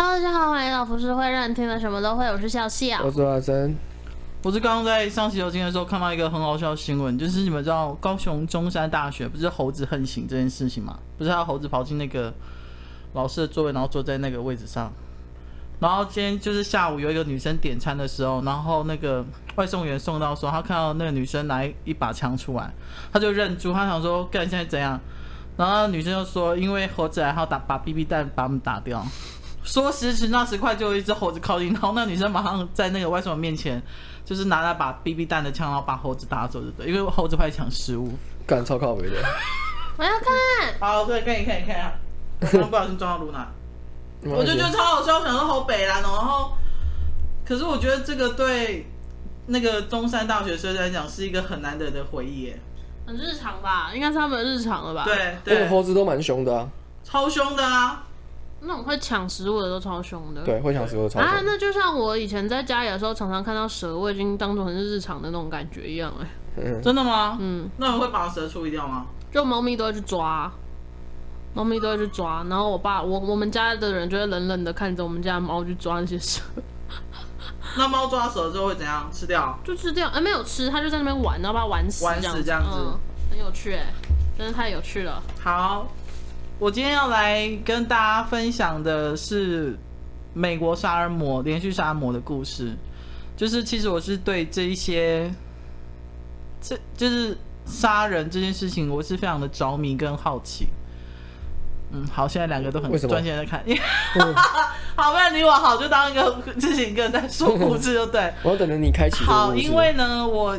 Hello，大家好，欢迎来到浮世会，让你听了什么都会。我是笑笑，我是阿珍。我是刚刚在上洗手间的时候看到一个很好笑的新闻，就是你们知道高雄中山大学不是猴子横行这件事情吗？不是他猴子跑进那个老师的座位，然后坐在那个位置上。然后今天就是下午有一个女生点餐的时候，然后那个外送员送到说，他看到那个女生拿一把枪出来，他就认住，他想说，干现在怎样？然后女生就说，因为猴子来，他打把 BB 弹把我们打掉。说时迟那时快，就有一只猴子靠近，然后那女生马上在那个外送员面前，就是拿了把 BB 弹的枪，然后把猴子打走，对不对？因为猴子会抢食物，干超靠北的。我要看。好，对，看一看，你看一下。刚刚不小心撞到露娜，我就觉得超好笑，想说好北烂哦。然后，可是我觉得这个对那个中山大学生来讲是一个很难得的回忆耶。很日常吧？应该是他们的日常了吧？对对，猴子都蛮凶的啊，超凶的啊。那种会抢食物的都超凶的，对，会抢食物的超凶啊！那就像我以前在家里的时候，常常看到蛇，我已经当做很是日常的那种感觉一样哎、嗯。真的吗？嗯。那你会把蛇处理掉吗？就猫咪都会去抓，猫咪都会去抓，然后我爸我我们家的人就会冷冷的看着我们家的猫去抓那些蛇。那猫抓蛇之后会怎样？吃掉？就吃掉？哎、欸，没有吃，它就在那边玩，然后把它玩死，玩死这样子，嗯、很有趣哎，真的太有趣了。好。我今天要来跟大家分享的是美国杀人魔连续杀人魔的故事，就是其实我是对这一些，这就是杀人这件事情，我是非常的着迷跟好奇。嗯，好，现在两个都很专心在看，好，不然你我好，就当一个自己一个人在说故事，就对。我等着你开启。好，因为呢，我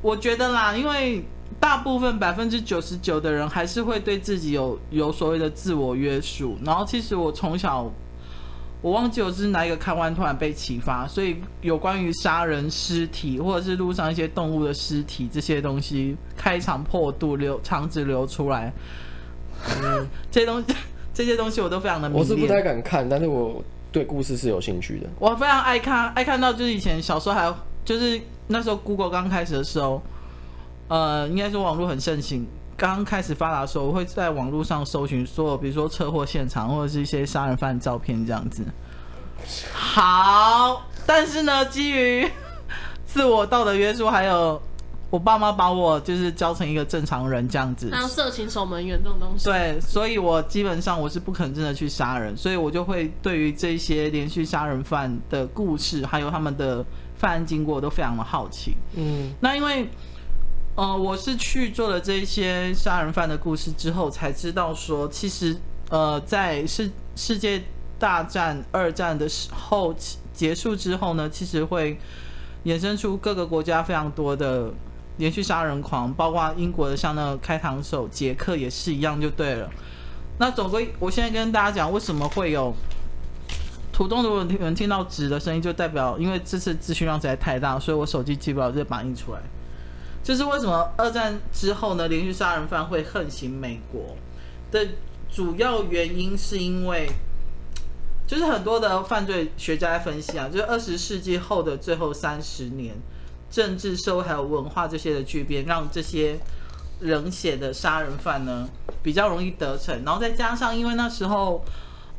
我觉得啦，因为。大部分百分之九十九的人还是会对自己有有所谓的自我约束。然后，其实我从小，我忘记我是哪一个看完突然被启发，所以有关于杀人尸体或者是路上一些动物的尸体这些东西，开肠破肚流肠子流出来，嗯、这些东西这些东西我都非常的。我是不太敢看，但是我对故事是有兴趣的。我非常爱看，爱看到就是以前小时候还有就是那时候 Google 刚开始的时候。呃，应该说网络很盛行，刚开始发达的时候，我会在网络上搜寻所有，比如说车祸现场或者是一些杀人犯照片这样子。好，但是呢，基于自我道德约束，还有我爸妈把我就是教成一个正常人这样子，还有色情守门员这种东西。对，所以我基本上我是不可能真的去杀人，所以我就会对于这些连续杀人犯的故事，还有他们的犯案经过都非常的好奇。嗯，那因为。呃，我是去做了这些杀人犯的故事之后，才知道说，其实呃，在世世界大战二战的时候结束之后呢，其实会衍生出各个国家非常多的连续杀人狂，包括英国的像那个开膛手杰克也是一样，就对了。那总归，我现在跟大家讲，为什么会有途中如果有人听到纸的声音，就代表因为这次资讯量实在太大，所以我手机记不了，就把它印出来。就是为什么二战之后呢，连续杀人犯会横行美国的主要原因，是因为就是很多的犯罪学家在分析啊，就是二十世纪后的最后三十年，政治、社会还有文化这些的巨变，让这些冷血的杀人犯呢比较容易得逞，然后再加上因为那时候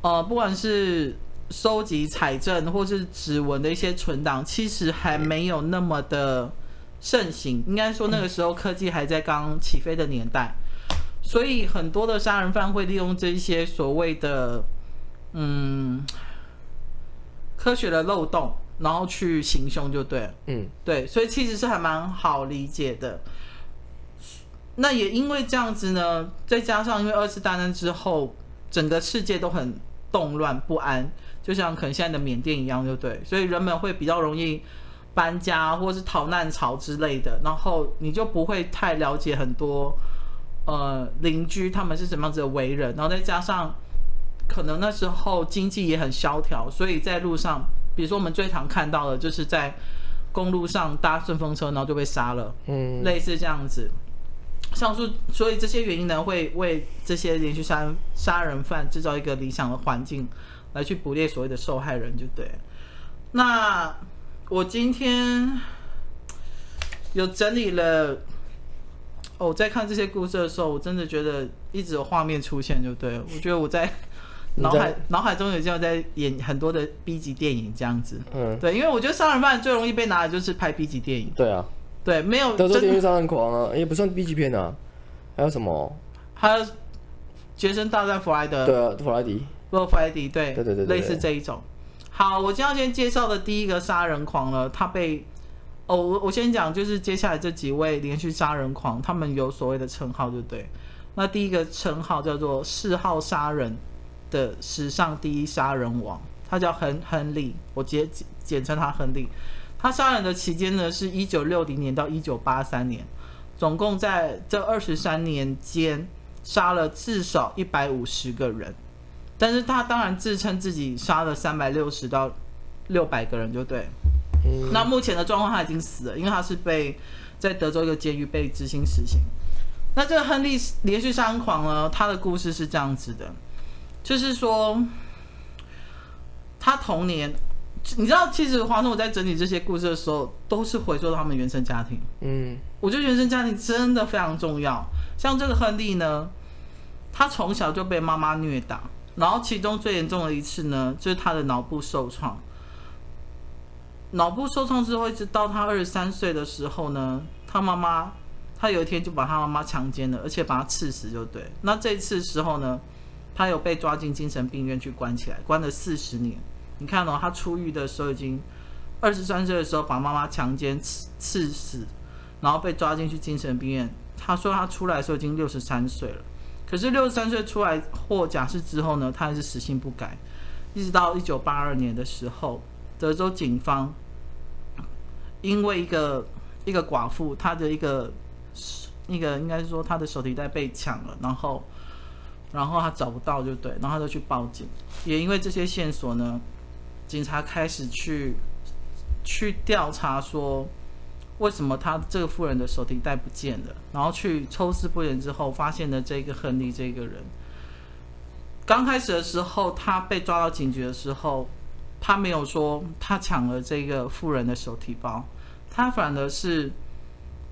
呃，不管是收集采证或是指纹的一些存档，其实还没有那么的。盛行，应该说那个时候科技还在刚起飞的年代，所以很多的杀人犯会利用这些所谓的嗯科学的漏洞，然后去行凶，就对了，嗯，对，所以其实是还蛮好理解的。那也因为这样子呢，再加上因为二次大战之后，整个世界都很动乱不安，就像可能现在的缅甸一样，就对，所以人们会比较容易。搬家或是逃难潮之类的，然后你就不会太了解很多，呃，邻居他们是什么样子的为人，然后再加上可能那时候经济也很萧条，所以在路上，比如说我们最常看到的就是在公路上搭顺风车，然后就被杀了，嗯，类似这样子。上述，所以这些原因呢，会为这些连续杀杀人犯制造一个理想的环境，来去捕猎所谓的受害人，就对。那。我今天有整理了，哦，我在看这些故事的时候，我真的觉得一直有画面出现，就对了。我觉得我在脑海脑海中有这样在演很多的 B 级电影这样子。嗯，对，因为我觉得杀人犯最容易被拿的就是拍 B 级电影。对啊，对，没有德州电锯杀人狂啊，也不算 B 级片啊。还有什么？还有杰森大战弗莱德。对啊，弗莱迪。不，弗莱迪，对，对对对，对，类似这一种。好，我今天要先介绍的第一个杀人狂呢，他被哦，我我先讲，就是接下来这几位连续杀人狂，他们有所谓的称号，对不对？那第一个称号叫做四号杀人的史上第一杀人王，他叫亨亨利，我简简称他亨利。他杀人的期间呢，是一九六零年到一九八三年，总共在这二十三年间杀了至少一百五十个人。但是他当然自称自己杀了三百六十到六百个人，就对。嗯。那目前的状况他已经死了，因为他是被在德州一个监狱被执行死刑。那这个亨利连续杀人狂呢，他的故事是这样子的，就是说他童年，你知道，其实华生我在整理这些故事的时候，都是回溯到他们原生家庭。嗯。我觉得原生家庭真的非常重要。像这个亨利呢，他从小就被妈妈虐打。然后其中最严重的一次呢，就是他的脑部受创。脑部受创之后，一直到他二十三岁的时候呢，他妈妈，他有一天就把他妈妈强奸了，而且把他刺死，就对。那这次时候呢，他有被抓进精神病院去关起来，关了四十年。你看哦，他出狱的时候已经二十三岁的时候把妈妈强奸刺刺死，然后被抓进去精神病院。他说他出来的时候已经六十三岁了。可是六十三岁出来获假释之后呢，他还是死性不改，一直到一九八二年的时候，德州警方因为一个一个寡妇，她的一个那个应该是说她的手提袋被抢了，然后然后她找不到就对，然后她就去报警，也因为这些线索呢，警察开始去去调查说。为什么他这个富人的手提袋不见了？然后去抽丝剥茧之后，发现了这个亨利这个人。刚开始的时候，他被抓到警局的时候，他没有说他抢了这个富人的手提包，他反而是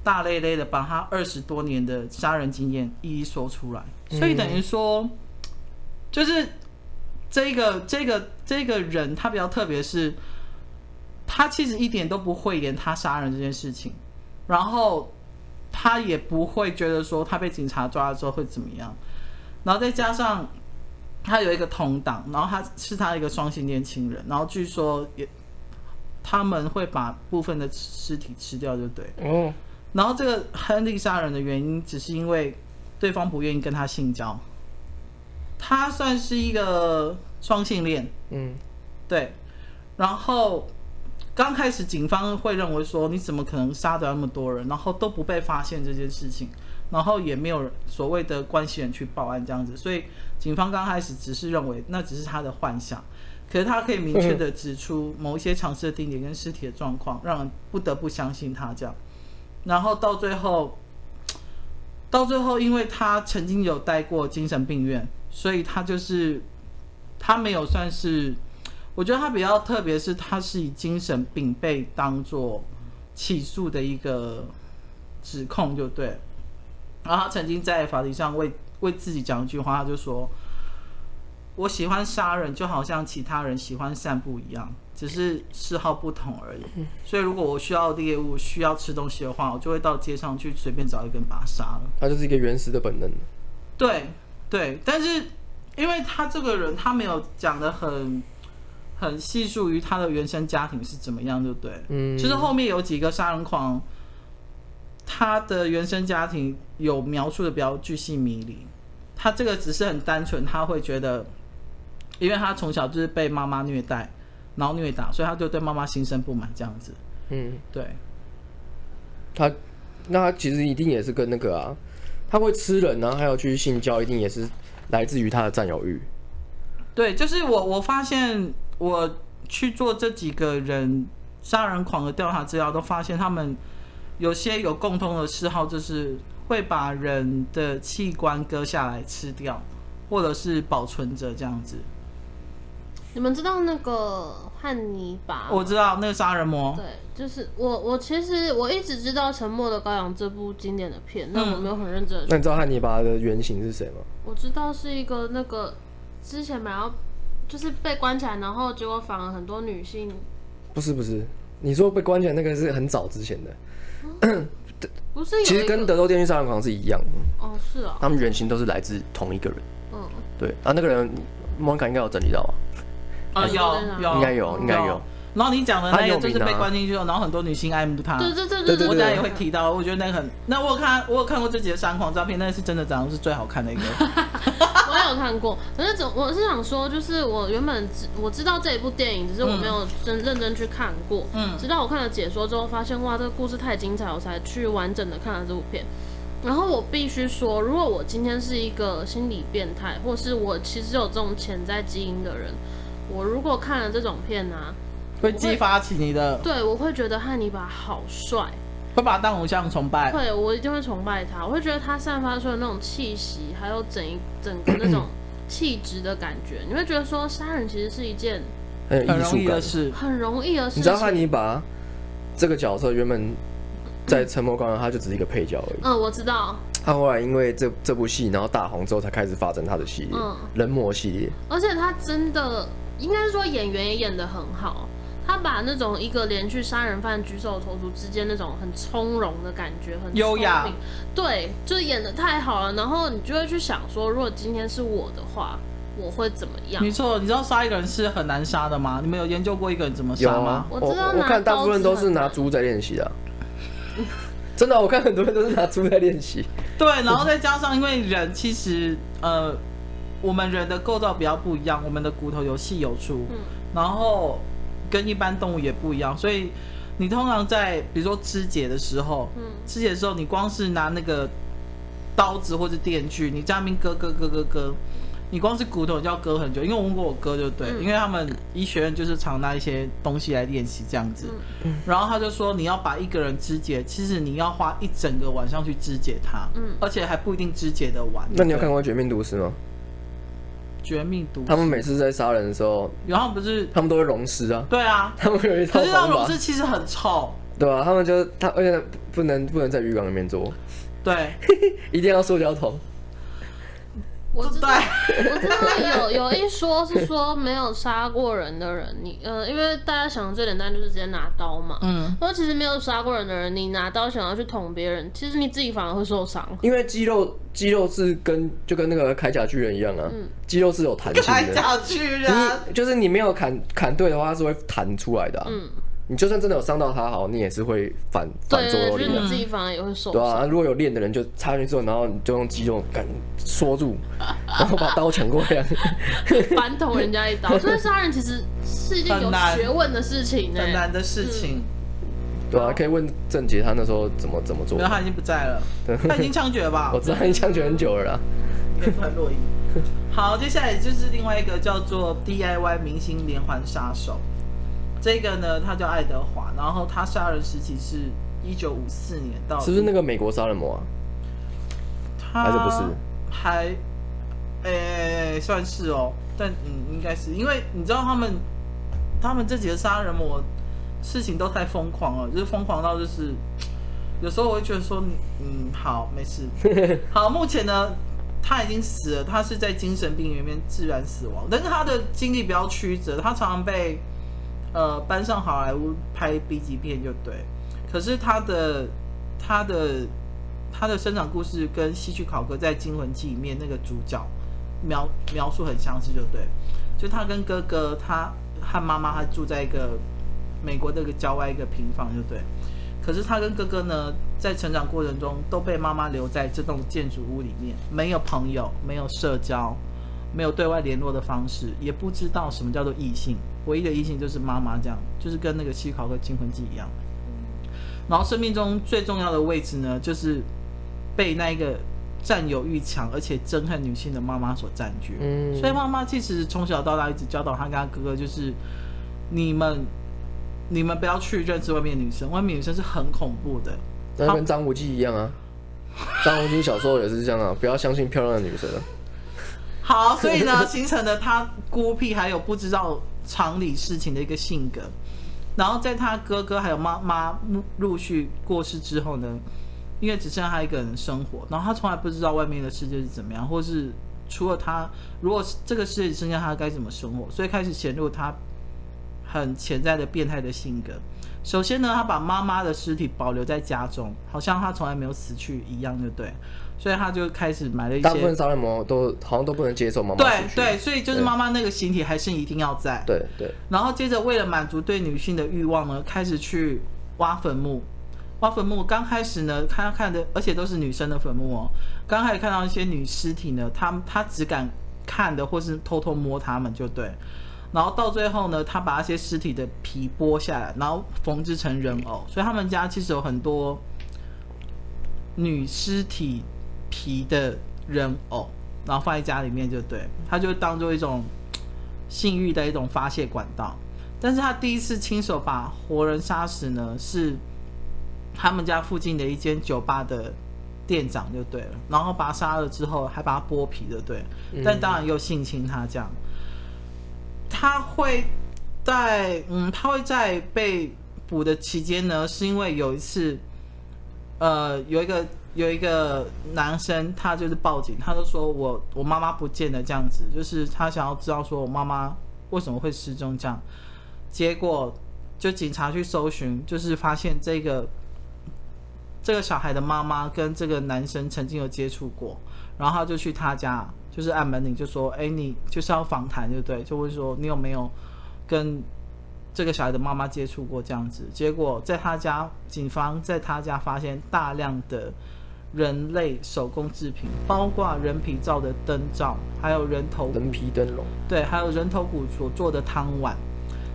大咧咧的把他二十多年的杀人经验一一说出来。所以等于说，就是这个这个这个人，他比较特别是。他其实一点都不讳言他杀人这件事情，然后他也不会觉得说他被警察抓了之后会怎么样，然后再加上他有一个同党，然后他是他一个双性恋情人，然后据说也他们会把部分的尸体吃掉，就对。哦。然后这个亨利杀人的原因只是因为对方不愿意跟他性交，他算是一个双性恋。嗯，对，然后。刚开始警方会认为说，你怎么可能杀掉那么多人，然后都不被发现这件事情，然后也没有所谓的关系人去报案这样子，所以警方刚开始只是认为那只是他的幻想，可是他可以明确的指出某一些常识的定点跟尸体的状况，让人不得不相信他这样，然后到最后，到最后因为他曾经有待过精神病院，所以他就是他没有算是。我觉得他比较特别，是他是以精神病被当做起诉的一个指控，就对。然后他曾经在法庭上为为自己讲一句话，他就说：“我喜欢杀人，就好像其他人喜欢散步一样，只是嗜好不同而已。所以如果我需要猎物、需要吃东西的话，我就会到街上去随便找一根把它杀了。”他就是一个原始的本能。对对，但是因为他这个人，他没有讲的很。很细数于他的原生家庭是怎么样，对不对？嗯，就是后面有几个杀人狂，他的原生家庭有描述的比较巨细迷离。他这个只是很单纯，他会觉得，因为他从小就是被妈妈虐待，然后虐打，所以他就对妈妈心生不满，这样子。嗯，对。他那他其实一定也是跟那个啊，他会吃人然后，还有去性交，一定也是来自于他的占有欲。对，就是我我发现。我去做这几个人杀人狂的调查资料，都发现他们有些有共通的嗜好，就是会把人的器官割下来吃掉，或者是保存着这样子。你们知道那个汉尼拔？我知道那个杀人魔。对，就是我。我其实我一直知道《沉默的羔羊》这部经典的片，但我没有很认真。那你知道汉尼拔的原型是谁吗？我知道是一个那个。之前买到，就是被关起来，然后结果反而很多女性。不是不是，你说被关起来那个是很早之前的。嗯、不是，其实跟德州电锯杀人狂是一样的。哦，是啊。他们原型都是来自同一个人。嗯。对啊，那个人莫妮卡应该有整理到吧？啊，有有，应该有，应该有。然后你讲的那个就是被关进去了，然后很多女性爱慕他。对对对对对，我等下也会提到。我觉得那个很，那我有看，我有看过这几个杀人狂照片，那个是真的长得是最好看的一个。我也有看过，可是总我是想说，就是我原本知我知道这一部电影，只是我没有真认真去看过。嗯。直到我看了解说之后，发现哇，这个故事太精彩，我才去完整的看了这部片。然后我必须说，如果我今天是一个心理变态，或是我其实有这种潜在基因的人，我如果看了这种片呢、啊？会激发起你的，对，我会觉得汉尼拔好帅，会把他当偶像崇拜。会，我一定会崇拜他，我会觉得他散发出的那种气息，还有整一整个那种 气质的感觉，你会觉得说杀人其实是一件很有艺术感的事，很容易的事。你知道汉尼拔这个角色原本在《沉默羔羊》他就只是一个配角而已。嗯，我知道。他后来因为这这部戏，然后大红之后才开始发展他的系列，嗯，人魔系列。而且他真的应该是说演员也演得很好。他把那种一个连续杀人犯举手投足之间那种很从容的感觉，很优雅，对，就演的太好了。然后你就会去想说，如果今天是我的话，我会怎么样？没错，你知道杀一个人是很难杀的吗？你们有研究过一个人怎么杀吗？我知道，我看大部分都是拿猪在练习的。真的，我看很多人都是拿猪在练习。对，然后再加上，因为人其实呃，我们人的构造比较不一样，我们的骨头有细有粗，嗯，然后。跟一般动物也不一样，所以你通常在比如说肢解的时候，嗯，肢解的时候，你光是拿那个刀子或者电锯，你在那边割割割割割，你光是骨头就要割很久。因为我问过我哥就对，嗯、因为他们医学院就是常拿一些东西来练习这样子，嗯，然后他就说你要把一个人肢解，其实你要花一整个晚上去肢解他，嗯，而且还不一定肢解的完。那你有看过《绝命毒师》吗？绝命毒。他们每次在杀人的时候，然后不是他们都会溶尸啊？对啊，他们有一套。可是那溶尸其实很臭，对啊，他们就他而且不能不能在浴缸里面做，对，一定要塑胶桶。我知道，我知道有有一说是说没有杀过人的人，你呃，因为大家想的最简单就是直接拿刀嘛，嗯，说其实没有杀过人的人，你拿刀想要去捅别人，其实你自己反而会受伤，因为肌肉肌肉是跟就跟那个铠甲巨人一样啊，嗯，肌肉是有弹性的，铠甲巨人，就是你没有砍砍对的话，它是会弹出来的，啊，嗯。你就算真的有伤到他，好，你也是会反反作用力的。你自己反而也会受伤。对啊，如果有练的人，就插进去之后，然后你就用肌肉感缩住，然后把刀抢过来，反捅人家一刀。所以杀人其实是一件有学问的事情，很难的事情。对啊，可以问郑杰他那时候怎么怎么做。因为他已经不在了，他已经枪决了吧？我知道他已经枪决很久了啦。可以翻录音。好，接下来就是另外一个叫做 DIY 明星连环杀手。这个呢，他叫爱德华，然后他杀人时期是一九五四年到，是不是那个美国杀人魔啊？他还是不是？还，诶，算是哦，但嗯，应该是，因为你知道他们，他们这几个杀人魔事情都太疯狂了，就是疯狂到就是，有时候我会觉得说，嗯，好，没事，好，目前呢，他已经死了，他是在精神病院里面自然死亡，但是他的经历比较曲折，他常常被。呃，搬上好莱坞拍 B 级片就对，可是他的他的他的生长故事跟希区考哥在《惊魂记》里面那个主角描描述很相似，就对，就他跟哥哥，他和妈妈他住在一个美国的一个郊外一个平房，就对，可是他跟哥哥呢，在成长过程中都被妈妈留在这栋建筑物里面，没有朋友，没有社交。没有对外联络的方式，也不知道什么叫做异性，唯一的异性就是妈妈，这样就是跟那个希考和《金魂记一样。然后生命中最重要的位置呢，就是被那个占有欲强而且憎恨女性的妈妈所占据。嗯，所以妈妈其实从小到大一直教导他跟他哥哥，就是你们你们不要去认识外面的女生，外面女生是很恐怖的。那跟张无忌一样啊，张无忌小时候也是这样啊，不要相信漂亮的女生。好，所以呢，形成了他孤僻还有不知道常理事情的一个性格。然后在他哥哥还有妈妈陆续过世之后呢，因为只剩下他一个人生活，然后他从来不知道外面的世界是怎么样，或是除了他，如果这个世界剩下他该怎么生活，所以开始显露他很潜在的变态的性格。首先呢，他把妈妈的尸体保留在家中，好像他从来没有死去一样，就对。所以他就开始买了一些。大部分杀人魔都好像都不能接受妈妈。对对，所以就是妈妈那个形体还是一定要在。对对。然后接着为了满足对女性的欲望呢，开始去挖坟墓。挖坟墓刚开始呢，看看的，而且都是女生的坟墓哦。刚开始看到一些女尸体呢，他他只敢看的，或是偷偷摸他们就对。然后到最后呢，他把那些尸体的皮剥下来，然后缝制成人偶。所以他们家其实有很多女尸体皮的人偶，然后放在家里面就对。他就当做一种性欲的一种发泄管道。但是他第一次亲手把活人杀死呢，是他们家附近的一间酒吧的店长就对了。然后把他杀了之后，还把他剥皮就对。但当然又性侵他这样。他会在嗯，他会在被捕的期间呢，是因为有一次，呃，有一个有一个男生，他就是报警，他就说我我妈妈不见了这样子，就是他想要知道说我妈妈为什么会失踪这样，结果就警察去搜寻，就是发现这个这个小孩的妈妈跟这个男生曾经有接触过，然后他就去他家。就是按门铃就说，哎，你就是要访谈，对不对？就会说你有没有跟这个小孩的妈妈接触过这样子？结果在他家，警方在他家发现大量的人类手工制品，包括人皮造的灯罩，还有人头人皮灯笼，对，还有人头骨所做的汤碗，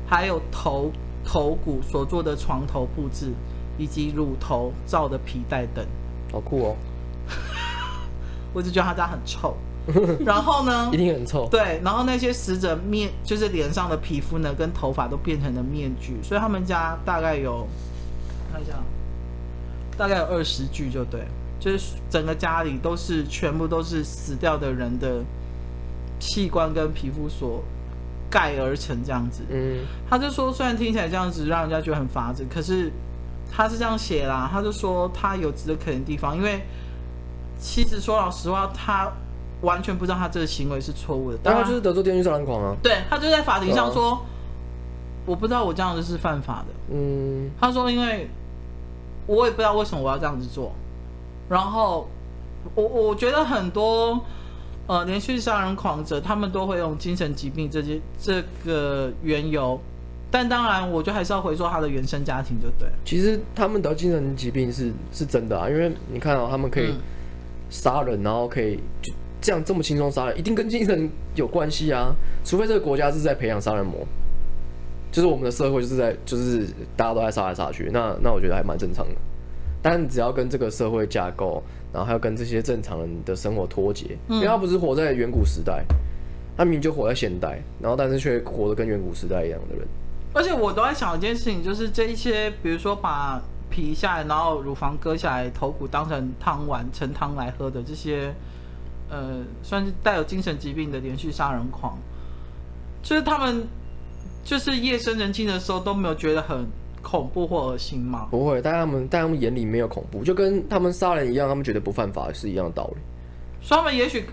还有头头骨所做的床头布置，以及乳头造的皮带等。好酷哦！我只觉得他家很臭。然后呢？一定很臭。对，然后那些死者面，就是脸上的皮肤呢，跟头发都变成了面具，所以他们家大概有，看一下，大概有二十具，就对，就是整个家里都是全部都是死掉的人的器官跟皮肤所盖而成这样子。嗯，他就说，虽然听起来这样子让人家觉得很发指，可是他是这样写啦，他就说他有值得可怜的地方，因为其实说老实话，他。完全不知道他这个行为是错误的，但他就是得做电锯杀人狂啊。对，他就在法庭上说，啊、我不知道我这样子是犯法的。嗯，他说，因为我也不知道为什么我要这样子做。然后我我觉得很多呃连续杀人狂者，他们都会用精神疾病这些这个缘由，但当然，我就还是要回说他的原生家庭就对。其实他们得精神疾病是是真的啊，因为你看到、喔、他们可以杀人，然后可以就。这样这么轻松杀人，一定跟精神有关系啊！除非这个国家是在培养杀人魔，就是我们的社会就是在就是大家都在杀来杀去，那那我觉得还蛮正常的。但只要跟这个社会架构，然后还要跟这些正常人的生活脱节，因为他不是活在远古时代，他明明就活在现代，然后但是却活得跟远古时代一样的人。而且我都在想一件事情，就是这一些，比如说把皮下来，然后乳房割下来，头骨当成汤碗盛汤来喝的这些。呃，算是带有精神疾病的连续杀人狂，就是他们，就是夜深人静的时候都没有觉得很恐怖或恶心吗？不会，但他们在他们眼里没有恐怖，就跟他们杀人一样，他们觉得不犯法是一样的道理。所以他们也许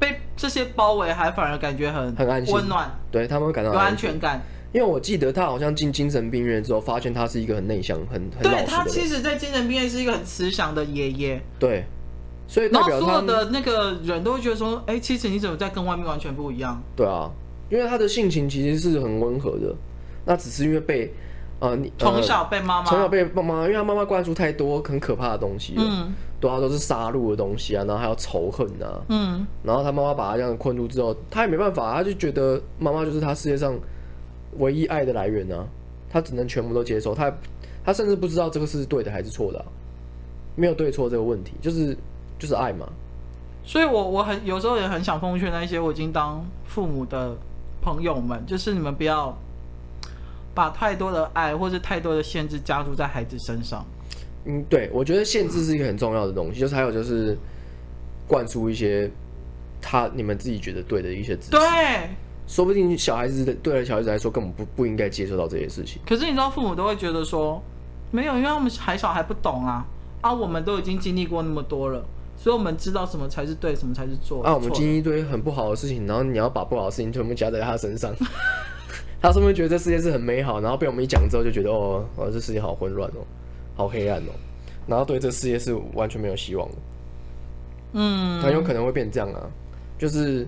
被这些包围，还反而感觉很很安心、温暖，对他们会感到有安全感。因为我记得他好像进精神病院之后，发现他是一个很内向、很很。对，他其实，在精神病院是一个很慈祥的爷爷。对。所以，然后所有的那个人都会觉得说：“哎、欸，其实你怎么在跟外面完全不一样？”对啊，因为他的性情其实是很温和的，那只是因为被呃你从小被妈妈从小被妈妈，因为他妈妈灌输太多很可怕的东西了，嗯，对啊，都是杀戮的东西啊，然后还有仇恨啊，嗯，然后他妈妈把他这样困住之后，他也没办法，他就觉得妈妈就是他世界上唯一爱的来源啊，他只能全部都接受，他他甚至不知道这个是对的还是错的、啊，没有对错这个问题，就是。就是爱嘛，所以我我很有时候也很想奉劝那一些我已经当父母的朋友们，就是你们不要把太多的爱或者太多的限制加注在孩子身上。嗯，对，我觉得限制是一个很重要的东西，就是还有就是灌输一些他你们自己觉得对的一些知识。对，说不定小孩子的对小孩子来说根本不不应该接受到这些事情。可是你知道，父母都会觉得说没有，因为我们还小还不懂啊。啊，我们都已经经历过那么多了，所以我们知道什么才是对，什么才是错。啊，我们经历一堆很不好的事情，然后你要把不好的事情全部加在他身上，他是不是觉得这世界是很美好？然后被我们一讲之后，就觉得哦，哦，这世界好混乱哦，好黑暗哦，然后对这世界是完全没有希望的。嗯，很有可能会变这样啊，就是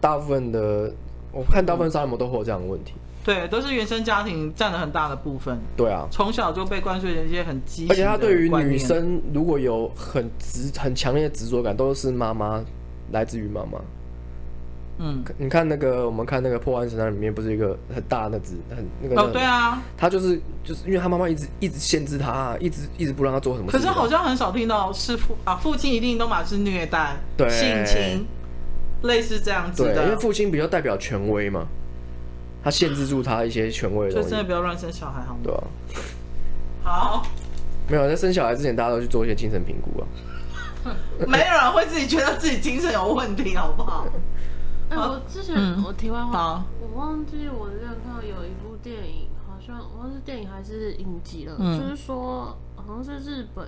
大部分的，我看大部分杀人魔都会有这样的问题。对，都是原生家庭占了很大的部分。对啊，从小就被灌输一些很畸形，而且他对于女生如果有很执、很强烈的执着感，都是妈妈来自于妈妈。嗯，你看那个，我们看那个破案神探里面，不是一个很大的子，很那个。哦，对啊。他就是就是因为他妈妈一直一直限制他，一直一直不让他做什么。可是好像很少听到是父啊，父亲一定都嘛是虐待、对性侵，类似这样子的。对，因为父亲比较代表权威嘛。他限制住他一些权威的东西，就真的不要乱生小孩，好吗？对啊。好。没有在生小孩之前，大家都去做一些精神评估啊。没有人会自己觉得自己精神有问题，好不好？哎、欸，我之前、嗯、我题外话，我忘记我之前看到有一部电影，好像我忘记是电影还是影集了，嗯、就是说好像是日本，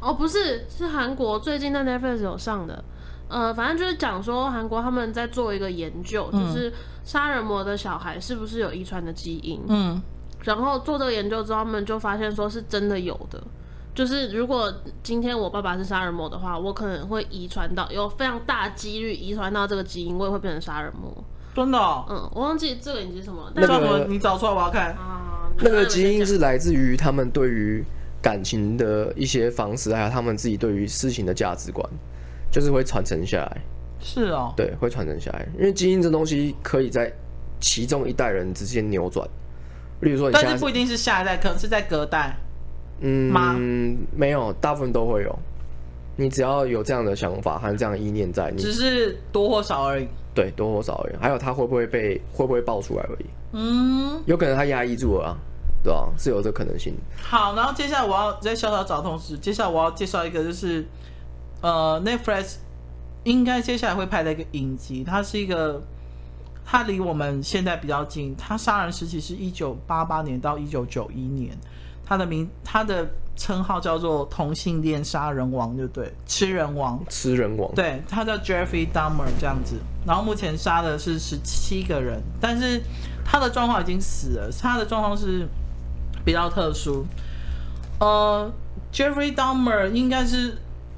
哦，不是，是韩国最近在 Netflix 有上的。呃，反正就是讲说韩国他们在做一个研究，嗯、就是杀人魔的小孩是不是有遗传的基因？嗯，然后做这个研究之后，他们就发现说是真的有的，就是如果今天我爸爸是杀人魔的话，我可能会遗传到，有非常大几率遗传到这个基因，我也会变成杀人魔。真的、哦？嗯，我忘记这个影集什么，那个你找出来我要看。啊，那个基因是来自于他们对于感情的一些方式，还有他们自己对于事情的价值观。就是会传承下来，是哦，对，会传承下来，因为基因这东西可以在其中一代人之间扭转。例如说，但是不一定是下一代，可能是在隔代，嗯，吗没有，大部分都会有。你只要有这样的想法和这样的意念在，你只是多或少而已。对，多或少而已。还有他会不会被会不会爆出来而已。嗯，有可能他压抑住了啊，对吧？是有这可能性。好，然后接下来我要在小小找同时，接下来我要介绍一个就是。呃，Netflix 应该接下来会拍的一个影集，它是一个，它离我们现在比较近。它杀人时期是一九八八年到一九九一年，它的名，它的称号叫做同性恋杀人王，就对，吃人王，吃人王，对，他叫 Jeffrey Dahmer 这样子。然后目前杀的是十七个人，但是他的状况已经死了，他的状况是比较特殊。呃，Jeffrey Dahmer 应该是。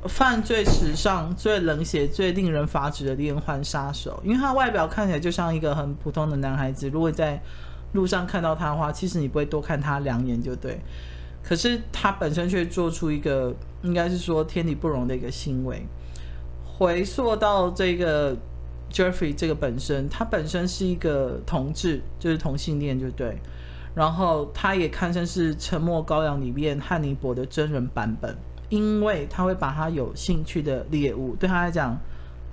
犯罪史上最冷血、最令人发指的连环杀手，因为他外表看起来就像一个很普通的男孩子。如果在路上看到他的话，其实你不会多看他两眼就对。可是他本身却做出一个，应该是说天理不容的一个行为。回溯到这个 Jeffrey 这个本身，他本身是一个同志，就是同性恋就对。然后他也堪称是《沉默羔羊》里面汉尼拔的真人版本。因为他会把他有兴趣的猎物，对他来讲，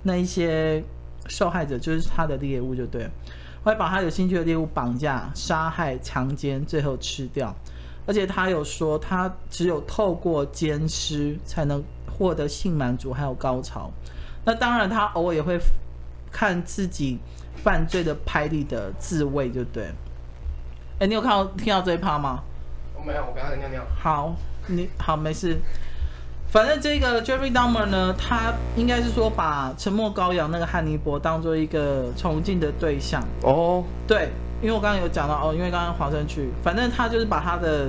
那一些受害者就是他的猎物，就对了。会把他有兴趣的猎物绑架、杀害、强奸，最后吃掉。而且他有说，他只有透过奸尸才能获得性满足还有高潮。那当然，他偶尔也会看自己犯罪的拍立的自慰，就对。哎，你有看到听到这一趴吗？我没有，我刚才尿尿。好，你好，没事。反正这个 Jeffrey Dahmer 呢，他应该是说把沉默羔羊那个汉尼拔当做一个崇敬的对象哦。Oh. 对，因为我刚刚有讲到哦，因为刚刚华生去，反正他就是把他的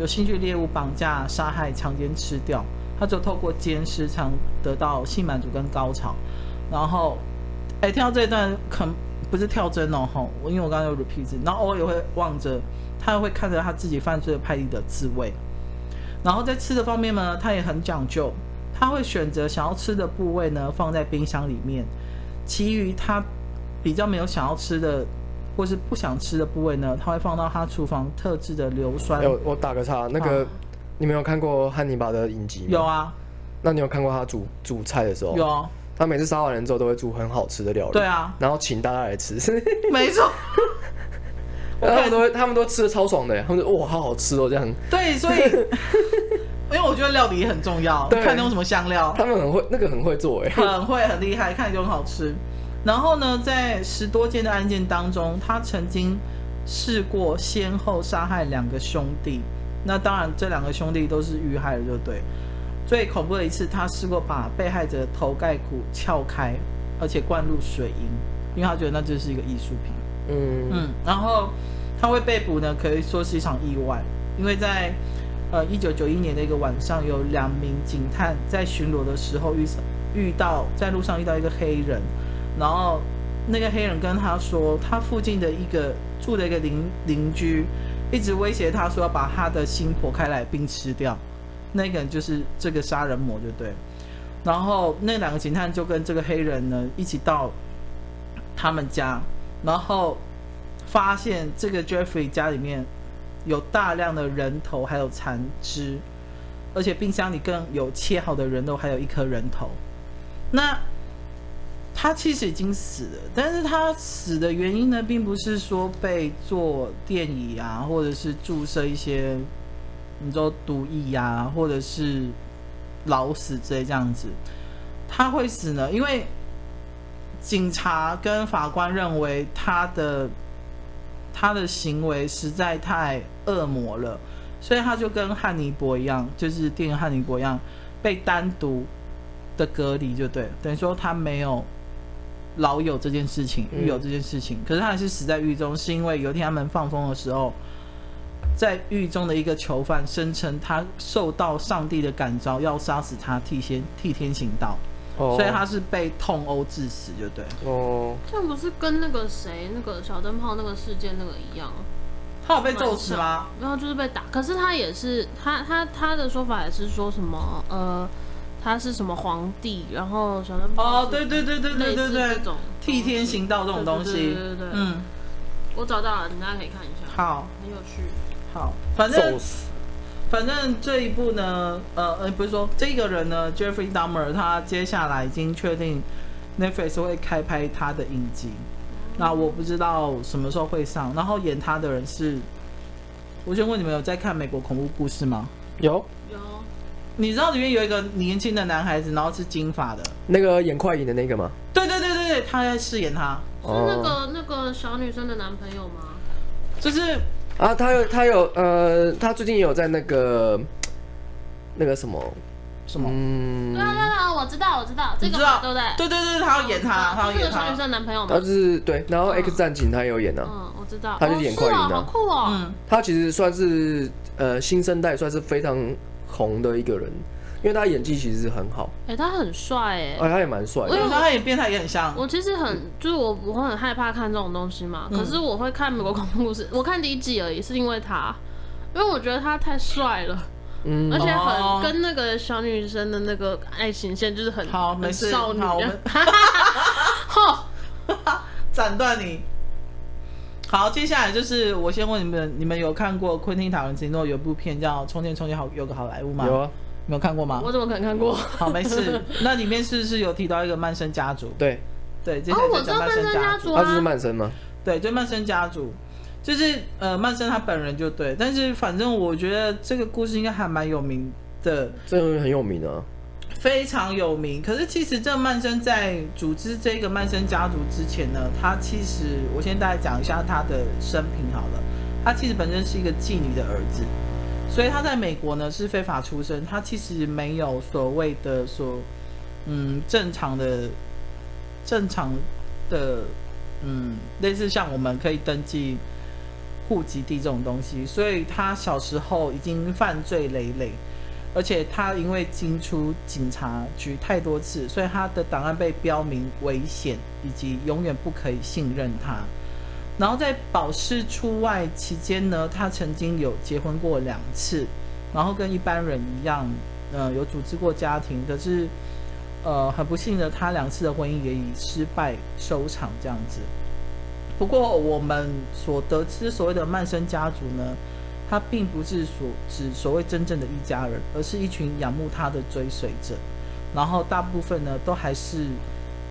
有兴趣猎物绑架、杀害、强奸、吃掉，他就透过奸尸才得到性满足跟高潮。然后，哎，跳这一段可不是跳针哦，吼，因为我刚刚有 repeat，然后偶尔也会望着，他会看着他自己犯罪的拍立得自慰。然后在吃的方面呢，他也很讲究，他会选择想要吃的部位呢放在冰箱里面，其余他比较没有想要吃的或是不想吃的部位呢，他会放到他厨房特制的硫酸。我我打个岔，那个、啊、你没有看过汉尼拔的影集吗？有啊。那你有看过他煮煮菜的时候？有、啊。他每次杀完人之后都会煮很好吃的料理。对啊。然后请大家来吃。没错。他们都，他们都吃的超爽的，他们说哇，好好吃哦，这样。对，所以，因为我觉得料理也很重要，对看你用什么香料。他们很会，那个很会做，哎，很会，很厉害，看就很好吃。然后呢，在十多件的案件当中，他曾经试过先后杀害两个兄弟。那当然，这两个兄弟都是遇害的，就对。最恐怖的一次，他试过把被害者的头盖骨撬开，而且灌入水银，因为他觉得那就是一个艺术品。嗯嗯，然后他会被捕呢，可以说是一场意外，因为在呃一九九一年的一个晚上，有两名警探在巡逻的时候遇遇到在路上遇到一个黑人，然后那个黑人跟他说，他附近的一个住的一个邻邻居一直威胁他说要把他的心剖开来并吃掉。那个人就是这个杀人魔，就对。然后那两个警探就跟这个黑人呢一起到他们家，然后发现这个 Jeffrey 家里面有大量的人头，还有残肢，而且冰箱里更有切好的人肉，还有一颗人头。那他其实已经死了，但是他死的原因呢，并不是说被做电椅啊，或者是注射一些。你说毒液、啊，或者是老死之类这样子，他会死呢？因为警察跟法官认为他的他的行为实在太恶魔了，所以他就跟汉尼伯一样，就是电影汉尼伯一样，被单独的隔离，就对，等于说他没有老友这件事情，狱友这件事情，可是他还是死在狱中，是因为有一天他们放风的时候。在狱中的一个囚犯声称，他受到上帝的感召，要杀死他，替天替天行道，oh. 所以他是被痛殴致死，就对。哦，这样不是跟那个谁，那个小灯泡那个事件那个一样？他有被揍死吗？然后就是被打，可是他也是，他他他的说法也是说什么，呃，他是什么皇帝，然后小灯泡哦，对对对对对对对，这种替天行道这种东西，对对对，对，对，嗯，我找到了，大家可以看一下，好，很有趣。好，反正反正这一部呢，呃呃，不是说这个人呢，Jeffrey Dahmer，他接下来已经确定 Netflix 会开拍他的影集，那我不知道什么时候会上。然后演他的人是，我先问你们有在看美国恐怖故事吗？有有，你知道里面有一个年轻的男孩子，然后是金发的，那个演快影的那个吗？对对对对对，他在饰演他，是那个那个小女生的男朋友吗？就是。啊，他有他有呃，他最近也有在那个那个什么什么，嗯，对啊对啊，我知道我知道，这个对不对？对对对，他要演他，他要演他。小女生男朋友吗？他是对，然后 X 战警他也有演呢。嗯，我知道。他就是演快银的，好酷哦。嗯，他其实算是呃新生代，算是非常红的一个人。因为他演技其实是很好，哎、欸，他很帅哎，哎，他也蛮帅的。我有时候他演变态也很像。我其实很，就是我我会很害怕看这种东西嘛。嗯、可是我会看美国恐怖故事，我看第一季而已，是因为他，因为我觉得他太帅了，嗯，而且很跟那个小女生的那个爱情线就是很好，很少女。好，好，斩断你。好，接下来就是我先问你们，你们有看过昆汀塔伦提诺有部片叫《冲天冲天好有个好莱坞》吗？有啊。没有看过吗？我怎么可能看过？好，没事。那里面是不是有提到一个曼森家族？对，对，这些就叫曼森家族。他就是曼森吗？对，就曼森家族，就是呃，曼森他本人就对。但是反正我觉得这个故事应该还蛮有名的，这个很有名啊，非常有名。可是其实这个曼森在组织这个曼森家族之前呢，他其实我先大概讲一下他的生平好了。他其实本身是一个妓女的儿子。所以他在美国呢是非法出生，他其实没有所谓的说，嗯，正常的、正常的，嗯，类似像我们可以登记户籍地这种东西。所以他小时候已经犯罪累累，而且他因为进出警察局太多次，所以他的档案被标明危险，以及永远不可以信任他。然后在保释出外期间呢，他曾经有结婚过两次，然后跟一般人一样，呃，有组织过家庭。可是，呃，很不幸的，他两次的婚姻也以失败收场这样子。不过，我们所得知所谓的曼森家族呢，他并不是所指所谓真正的一家人，而是一群仰慕他的追随者。然后，大部分呢都还是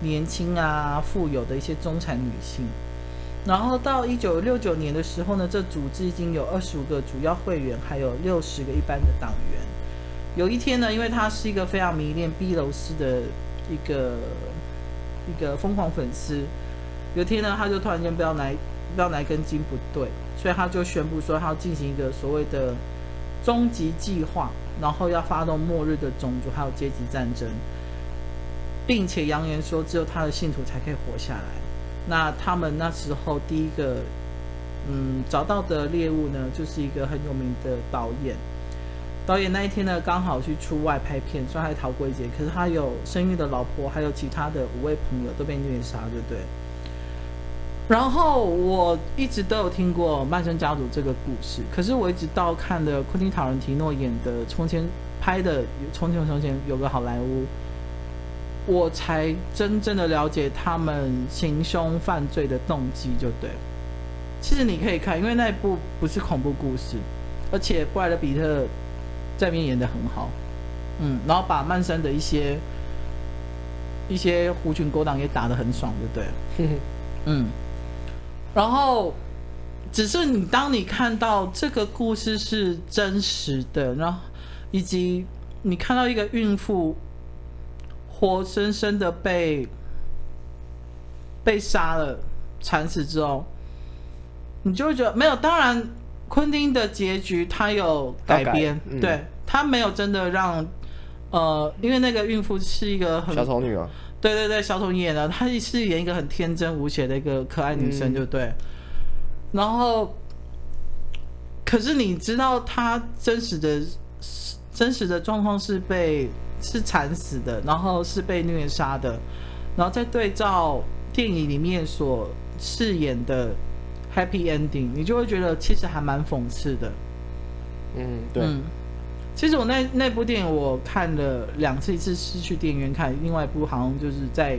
年轻啊、富有的一些中产女性。然后到一九六九年的时候呢，这组织已经有二十五个主要会员，还有六十个一般的党员。有一天呢，因为他是一个非常迷恋毕楼斯的一个一个疯狂粉丝，有天呢，他就突然间不知道哪不知道哪根筋不对，所以他就宣布说他要进行一个所谓的终极计划，然后要发动末日的种族，还有阶级战争，并且扬言说只有他的信徒才可以活下来。那他们那时候第一个嗯找到的猎物呢，就是一个很有名的导演。导演那一天呢，刚好去出外拍片，虽然还逃过一劫，可是他有生育的老婆，还有其他的五位朋友都被虐杀，对不对？然后我一直都有听过《曼森家族》这个故事，可是我一直到看了昆汀·塔伦提诺演的《从前》拍的《从前从前有个好莱坞》，我才真正的了解他们行凶犯罪的动机，就对。其实你可以看，因为那一部不是恐怖故事，而且布莱德彼特在里面演的很好，嗯，然后把曼森的一些一些狐群狗党也打得很爽，就对，嗯。然后，只是你当你看到这个故事是真实的，然后以及你看到一个孕妇活生生的被被杀了、惨死之后，你就会觉得没有。当然，昆汀的结局他有改编，嗯、对他没有真的让呃，因为那个孕妇是一个很小丑女啊。对对对，小丑女演的，她是演一个很天真无邪的一个可爱女生，就对。嗯、然后，可是你知道她真实的真实的状况是被是惨死的，然后是被虐杀的，然后再对照电影里面所饰演的 Happy Ending，你就会觉得其实还蛮讽刺的。嗯，对。嗯其实我那那部电影我看了两次，一次是去电影院看，另外一部好像就是在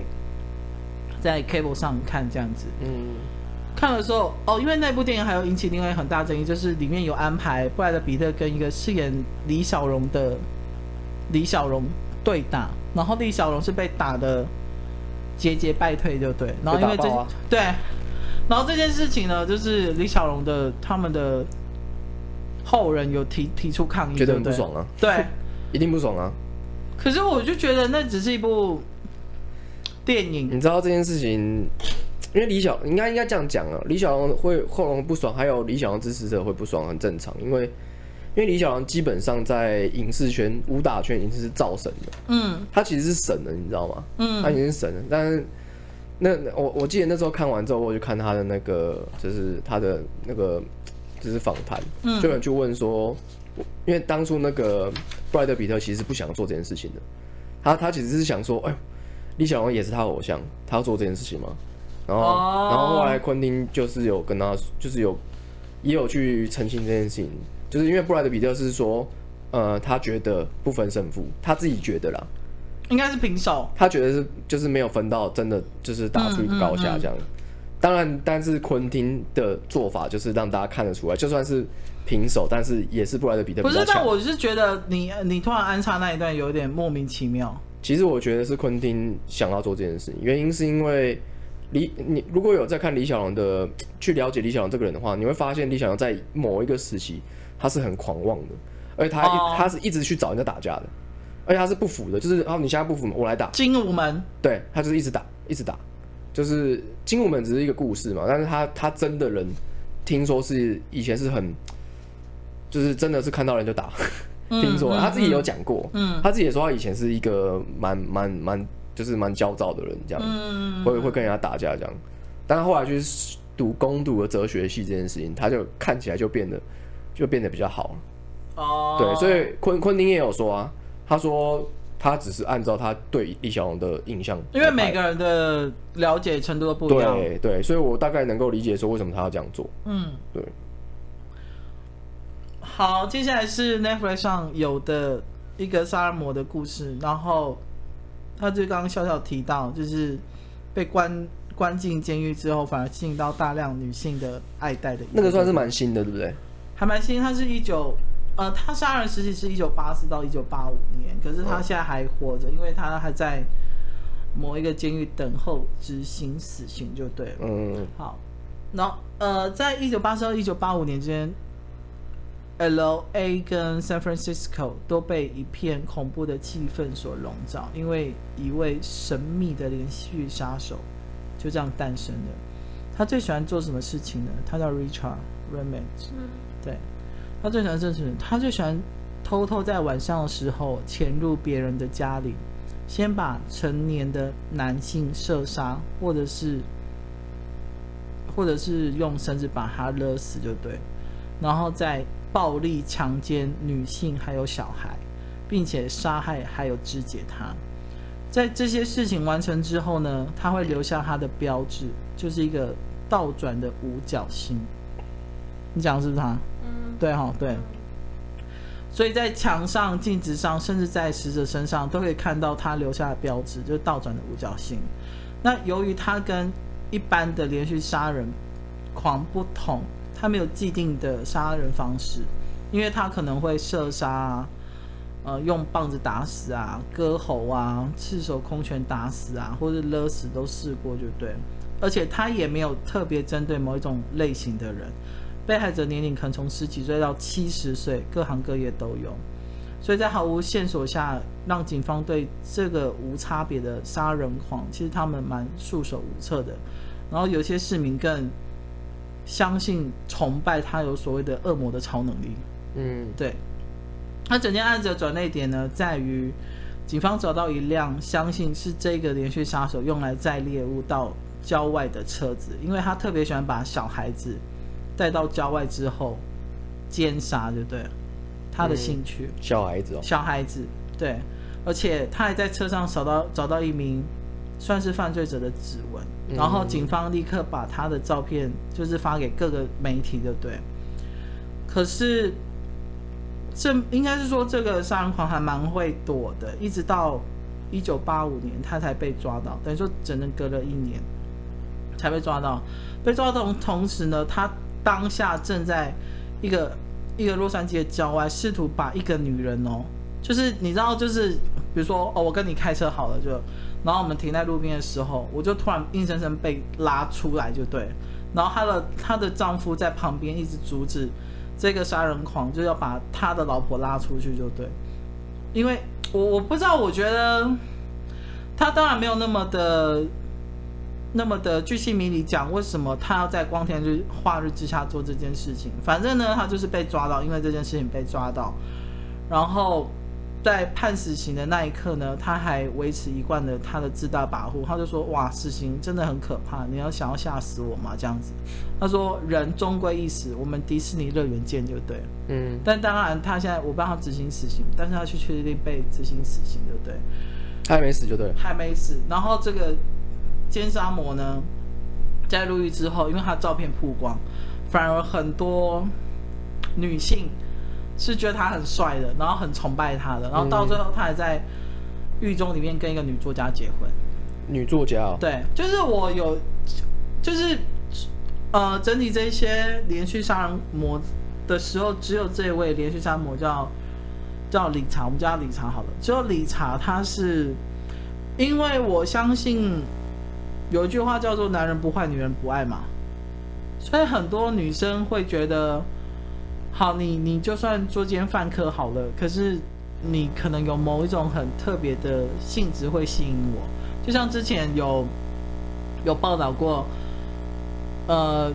在 cable 上看这样子。嗯，看的时候哦，因为那部电影还有引起另外很大争议，就是里面有安排布莱德彼特跟一个饰演李小龙的李小龙对打，然后李小龙是被打的节节败退，就对。然后因为这、啊、对，然后这件事情呢，就是李小龙的他们的。后人有提提出抗议，觉得很不爽啊。对，一定不爽啊。可是我就觉得那只是一部电影。你知道这件事情，因为李小应该应该这样讲啊，李小龙会后龙不爽，还有李小龙支持者会不爽，很正常。因为因为李小龙基本上在影视圈、武打圈已经是造神的，嗯，他其实是神的，你知道吗？嗯，他已经是神了。但是那我我记得那时候看完之后，我就看他的那个，就是他的那个。就是访谈，就有人去问说，因为当初那个布莱德比特其实不想做这件事情的，他他其实是想说，哎，李小龙也是他偶像，他要做这件事情吗？然后然后后来昆汀就是有跟他，就是有也有去澄清这件事情，就是因为布莱德比特是说，呃，他觉得不分胜负，他自己觉得啦，应该是平手，他觉得是就是没有分到真的就是打出一个高下这样。当然，但是昆汀的做法就是让大家看得出来，就算是平手，但是也是布莱德比特比。不是，但我是觉得你你突然安插那一段有点莫名其妙。其实我觉得是昆汀想要做这件事情，原因是因为李你如果有在看李小龙的，去了解李小龙这个人的话，你会发现李小龙在某一个时期他是很狂妄的，而且他、oh. 他是一直去找人家打架的，而且他是不服的，就是哦你现在不服我来打。精武门。对，他就是一直打，一直打。就是精武门只是一个故事嘛，但是他他真的人听说是以前是很，就是真的是看到人就打，嗯、听说、嗯、他自己有讲过，嗯，他自己也说他以前是一个蛮蛮蛮就是蛮焦躁的人，这样，嗯、会会跟人家打架这样，但他后来去读攻读了哲学系这件事情，他就看起来就变得就变得比较好，哦，对，所以昆昆汀也有说啊，他说。他只是按照他对李小龙的印象，因为每个人的了解程度都不一样。对对，所以我大概能够理解说为什么他要这样做。嗯，对。好，接下来是 Netflix 上有的一个杀人魔的故事，然后他就刚刚小小提到，就是被关关进监狱之后，反而吸引到大量女性的爱戴的。那个算是蛮新的，对不对？还蛮新，他是一九。呃，他杀人时期是一九八四到一九八五年，可是他现在还活着，因为他还在某一个监狱等候执行死刑，就对了。嗯，好，然后呃，在一九八四到一九八五年之间，L A 跟 San Francisco 都被一片恐怖的气氛所笼罩，因为一位神秘的连续杀手就这样诞生了。他最喜欢做什么事情呢？他叫 Richard Ramirez，嗯，对。他最喜欢这是，他最喜欢偷偷在晚上的时候潜入别人的家里，先把成年的男性射杀，或者是，或者是用绳子把他勒死就对，然后再暴力强奸女性还有小孩，并且杀害还有肢解他。在这些事情完成之后呢，他会留下他的标志，就是一个倒转的五角星。你讲的是不是他？对哈，对。所以在墙上、镜子上，甚至在死者身上，都可以看到他留下的标志，就是倒转的五角星。那由于他跟一般的连续杀人狂不同，他没有既定的杀人方式，因为他可能会射杀啊。呃，用棒子打死啊，割喉啊，赤手空拳打死啊，或者勒死都试过，就对。而且他也没有特别针对某一种类型的人，被害者年龄可能从十几岁到七十岁，各行各业都有。所以在毫无线索下，让警方对这个无差别的杀人狂，其实他们蛮束手无策的。然后有些市民更相信、崇拜他有所谓的恶魔的超能力。嗯，对。那整件案子的转捩点呢，在于警方找到一辆相信是这个连续杀手用来载猎物到郊外的车子，因为他特别喜欢把小孩子带到郊外之后奸杀，对不对？他的兴趣。嗯、小孩子哦。小孩子，对，而且他还在车上找到找到一名算是犯罪者的指纹，然后警方立刻把他的照片就是发给各个媒体，对不对？可是。这应该是说，这个杀人狂还蛮会躲的，一直到一九八五年他才被抓到，等于说整整隔了一年才被抓到。被抓到同时呢，他当下正在一个一个洛杉矶的郊外，试图把一个女人哦，就是你知道，就是比如说哦，我跟你开车好了，就然后我们停在路边的时候，我就突然硬生生被拉出来，就对，然后她的她的丈夫在旁边一直阻止。这个杀人狂就要把他的老婆拉出去，就对，因为我我不知道，我觉得他当然没有那么的那么的巨细靡遗讲为什么他要在光天日化日之下做这件事情。反正呢，他就是被抓到，因为这件事情被抓到，然后。在判死刑的那一刻呢，他还维持一贯的他的自大跋扈，他就说：“哇，死刑真的很可怕，你要想要吓死我吗？”这样子，他说：“人终归一死，我们迪士尼乐园见就对了。”嗯，但当然他现在我不知道他执行死刑，但是他却确定被执行死刑，对不对？他还没死就对了，还没死。然后这个奸杀魔呢，在入狱之后，因为他的照片曝光，反而很多女性。是觉得他很帅的，然后很崇拜他的，然后到最后他还在狱中里面跟一个女作家结婚。女作家哦？对，就是我有，就是呃，整理这些连续杀人魔的时候，只有这位连续杀人魔叫叫理查，我们叫他理查好了。只有理查，他是因为我相信有一句话叫做“男人不坏，女人不爱”嘛，所以很多女生会觉得。好，你你就算作奸犯科好了，可是你可能有某一种很特别的性质会吸引我，就像之前有有报道过，呃，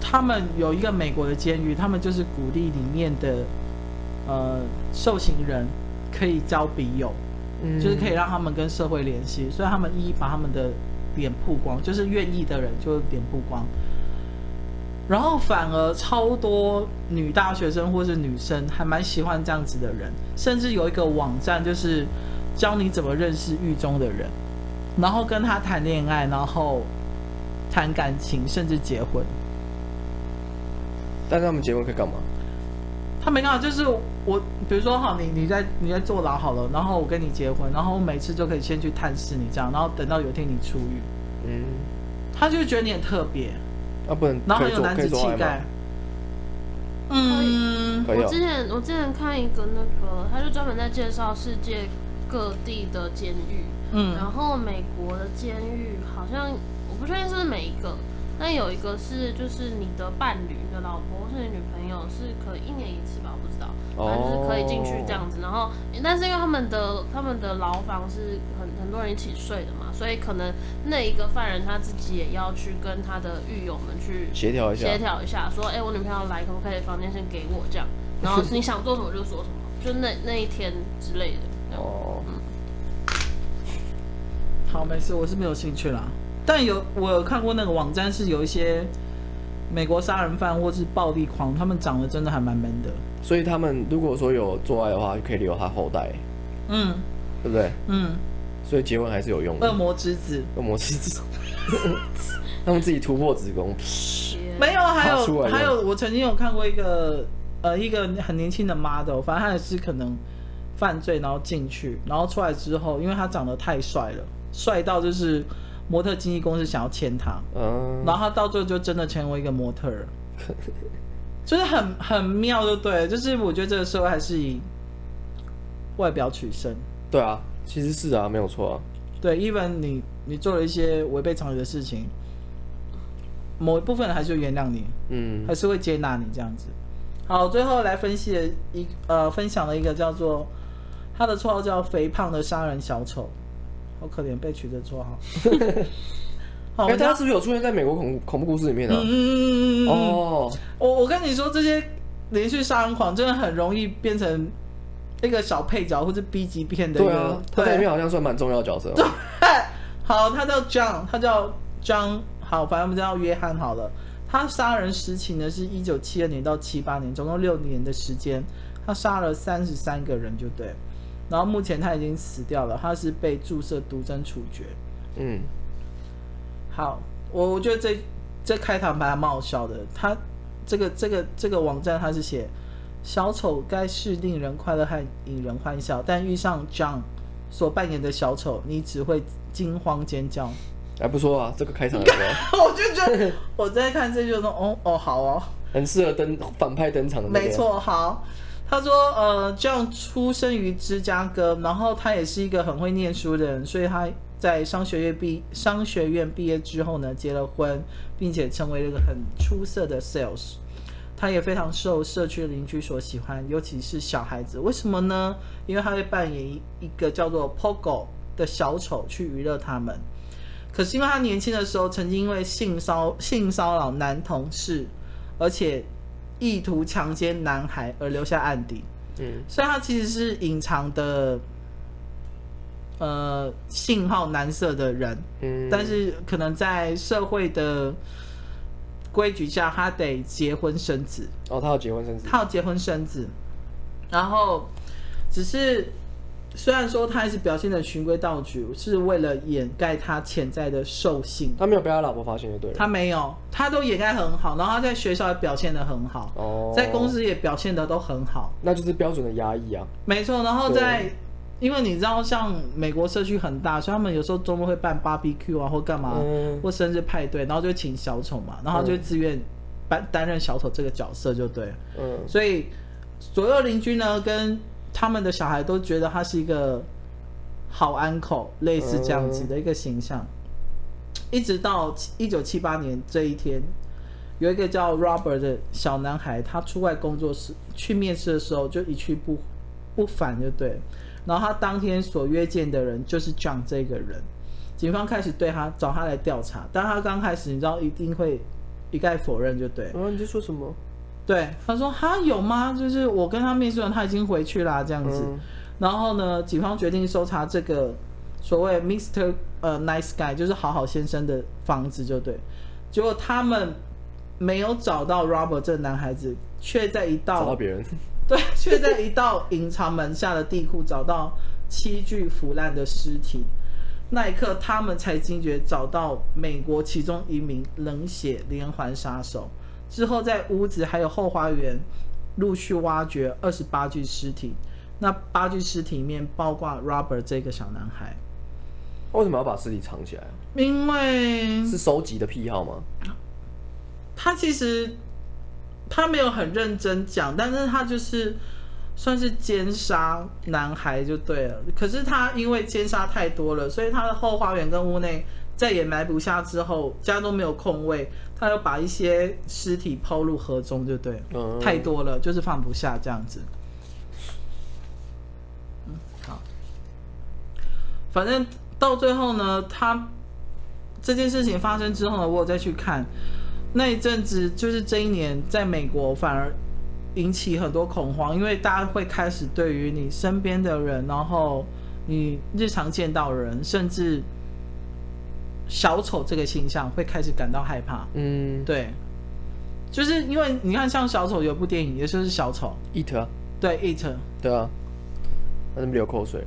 他们有一个美国的监狱，他们就是鼓励里面的呃受刑人可以交笔友，嗯，就是可以让他们跟社会联系，所以他们一一把他们的脸曝光，就是愿意的人就脸曝光。然后反而超多女大学生或是女生还蛮喜欢这样子的人，甚至有一个网站就是教你怎么认识狱中的人，然后跟他谈恋爱，然后谈感情，甚至结婚。但是他们结婚可以干嘛？他没办法，就是我，比如说哈，你你在你在坐牢好了，然后我跟你结婚，然后我每次就可以先去探视你这样，然后等到有一天你出狱，嗯，他就觉得你很特别。啊，不能，然后很有男子气概。嗯，我之前我之前看一个那个，他就专门在介绍世界各地的监狱。嗯，然后美国的监狱好像我不确定是不是每一个，那有一个是就是你的伴侣、你的老婆或是你女朋友是可以一年一次吧，我不知道，反正就是可以进去这样子。然后，但是因为他们的他们的牢房是很很多人一起睡的嘛，所以可能那一个犯人他自己也要去跟他的狱友们去协调一下，协调一下，说，哎、欸，我女朋友来，可不可以房间先给我这样？然后你想做什么就说什么，就那那一天之类的。哦，嗯，好，没事，我是没有兴趣啦。但有我有看过那个网站，是有一些美国杀人犯或是暴力狂，他们长得真的还蛮 man 的。所以他们如果说有做爱的话，可以留他后代。嗯，对不对？嗯。所以结婚还是有用的。恶魔之子。恶魔之子。他们自己突破子宫。没有，还有还有，我曾经有看过一个呃一个很年轻的 model，反正他也是可能犯罪，然后进去，然后出来之后，因为他长得太帅了，帅到就是。模特经纪公司想要签他，嗯，然后他到最后就真的成为一个模特儿，就是很很妙，就对，就是我觉得这个社会还是以外表取胜。对啊，其实是啊，没有错啊。对，even 你你做了一些违背常理的事情，某一部分人还是会原谅你，嗯，还是会接纳你这样子。好，最后来分析了一呃，分享了一个叫做他的绰号叫肥胖的杀人小丑。好可怜，被取的绰号。哎、欸，他是不是有出现在美国恐恐怖故事里面呢、啊？嗯嗯嗯嗯哦，我我跟你说，这些连续杀人狂真的很容易变成一个小配角或者 B 级片的。对啊，他在里面好像算蛮重要的角色。对，好，他叫 John，他叫 John，好，反正我们叫约翰好了。他杀人时期呢是一九七二年到七八年，总共六年的时间，他杀了三十三个人，就对。然后目前他已经死掉了，他是被注射毒针处决。嗯，好，我我觉得这这开场蛮好笑的。他这个这个这个网站他是写小丑该是令人快乐和引人欢笑，但遇上 John 所扮演的小丑，你只会惊慌尖叫。还不错啊，这个开场 我就觉得我在看这就说哦哦好哦，很适合登反派登场的。没错，好。他说：“呃这样出生于芝加哥，然后他也是一个很会念书的人，所以他在商学院毕商学院毕业之后呢，结了婚，并且成为了一个很出色的 sales。他也非常受社区邻居所喜欢，尤其是小孩子。为什么呢？因为他会扮演一个叫做 Pogo 的小丑去娱乐他们。可是因为他年轻的时候曾经因为性骚性骚扰男同事，而且。”意图强奸男孩而留下案底，嗯，所以他其实是隐藏的，呃，信号男色的人，嗯，但是可能在社会的规矩下，他得结婚生子。哦，他要结婚生子，他要结婚生子，然后只是。虽然说他还是表现的循规蹈矩，是为了掩盖他潜在的兽性。他没有被他老婆发现就对了。他没有，他都掩盖很好，然后他在学校也表现的很好，哦，在公司也表现的都很好。那就是标准的压抑啊。没错，然后在，因为你知道，像美国社区很大，所以他们有时候周末会办 barbecue 啊，或干嘛，嗯、或生日派对，然后就请小丑嘛，然后就自愿担担任小丑这个角色就对。嗯，所以左右邻居呢跟。他们的小孩都觉得他是一个好 uncle，类似这样子的一个形象。一直到一九七八年这一天，有一个叫 Robert 的小男孩，他出外工作时去面试的时候就一去不不返，就对。然后他当天所约见的人就是 John 这个人。警方开始对他找他来调查，但他刚开始你知道一定会一概否认，就对。哦，你在说什么？对，他说哈有吗？就是我跟他面试完，他已经回去啦，这样子。嗯、然后呢，警方决定搜查这个所谓 Mr. 呃 Nice Guy，就是好好先生的房子，就对。结果他们没有找到 Robert 这个男孩子，却在一道找到别人，对，却在一道隐藏门下的地库找到七具腐烂的尸体。那一刻，他们才惊觉找到美国其中一名冷血连环杀手。之后，在屋子还有后花园陆续挖掘二十八具尸体，那八具尸体里面包括 Robert 这个小男孩。为什么要把尸体藏起来？因为是收集的癖好吗？他其实他没有很认真讲，但是他就是算是奸杀男孩就对了。可是他因为奸杀太多了，所以他的后花园跟屋内再也埋不下之后，家都没有空位，他又把一些尸体抛入河中，就对，嗯、太多了，就是放不下这样子。嗯，好，反正到最后呢，他这件事情发生之后呢，我有再去看那一阵子，就是这一年在美国反而引起很多恐慌，因为大家会开始对于你身边的人，然后你日常见到的人，甚至。小丑这个形象会开始感到害怕。嗯，对，就是因为你看，像小丑有部电影，也就是小丑。It 啊。对，It。对啊。他那么流口水？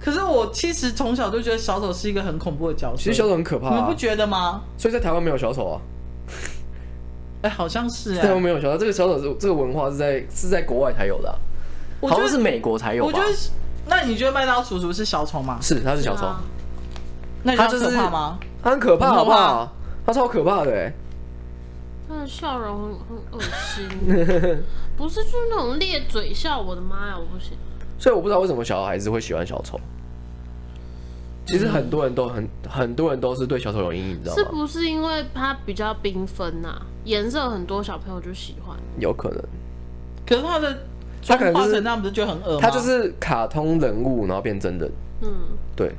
可是我其实从小就觉得小丑是一个很恐怖的角色。其实小丑很可怕、啊，你们不觉得吗？所以在台湾没有小丑啊。哎、欸，好像是啊。台湾没有小丑，这个小丑是这个文化是在是在国外才有的、啊，好像是美国才有吧。我觉得，那你觉得麦当叔叔是小丑吗？是，他是小丑。那他可怕吗？他很可怕，好不好？他超可怕的哎！他的笑容很很恶心，不是就是那种咧嘴笑，我的妈呀，我不行。所以我不知道为什么小孩子会喜欢小丑。其实很多人都很很多人都是对小丑有阴影，你知道吗？是不是因为它比较缤纷呐？颜色很多，小朋友就喜欢。有可能。可是他的他可能画成那样，不是就很恶吗？他就是卡通人物，然后变真人。嗯，对。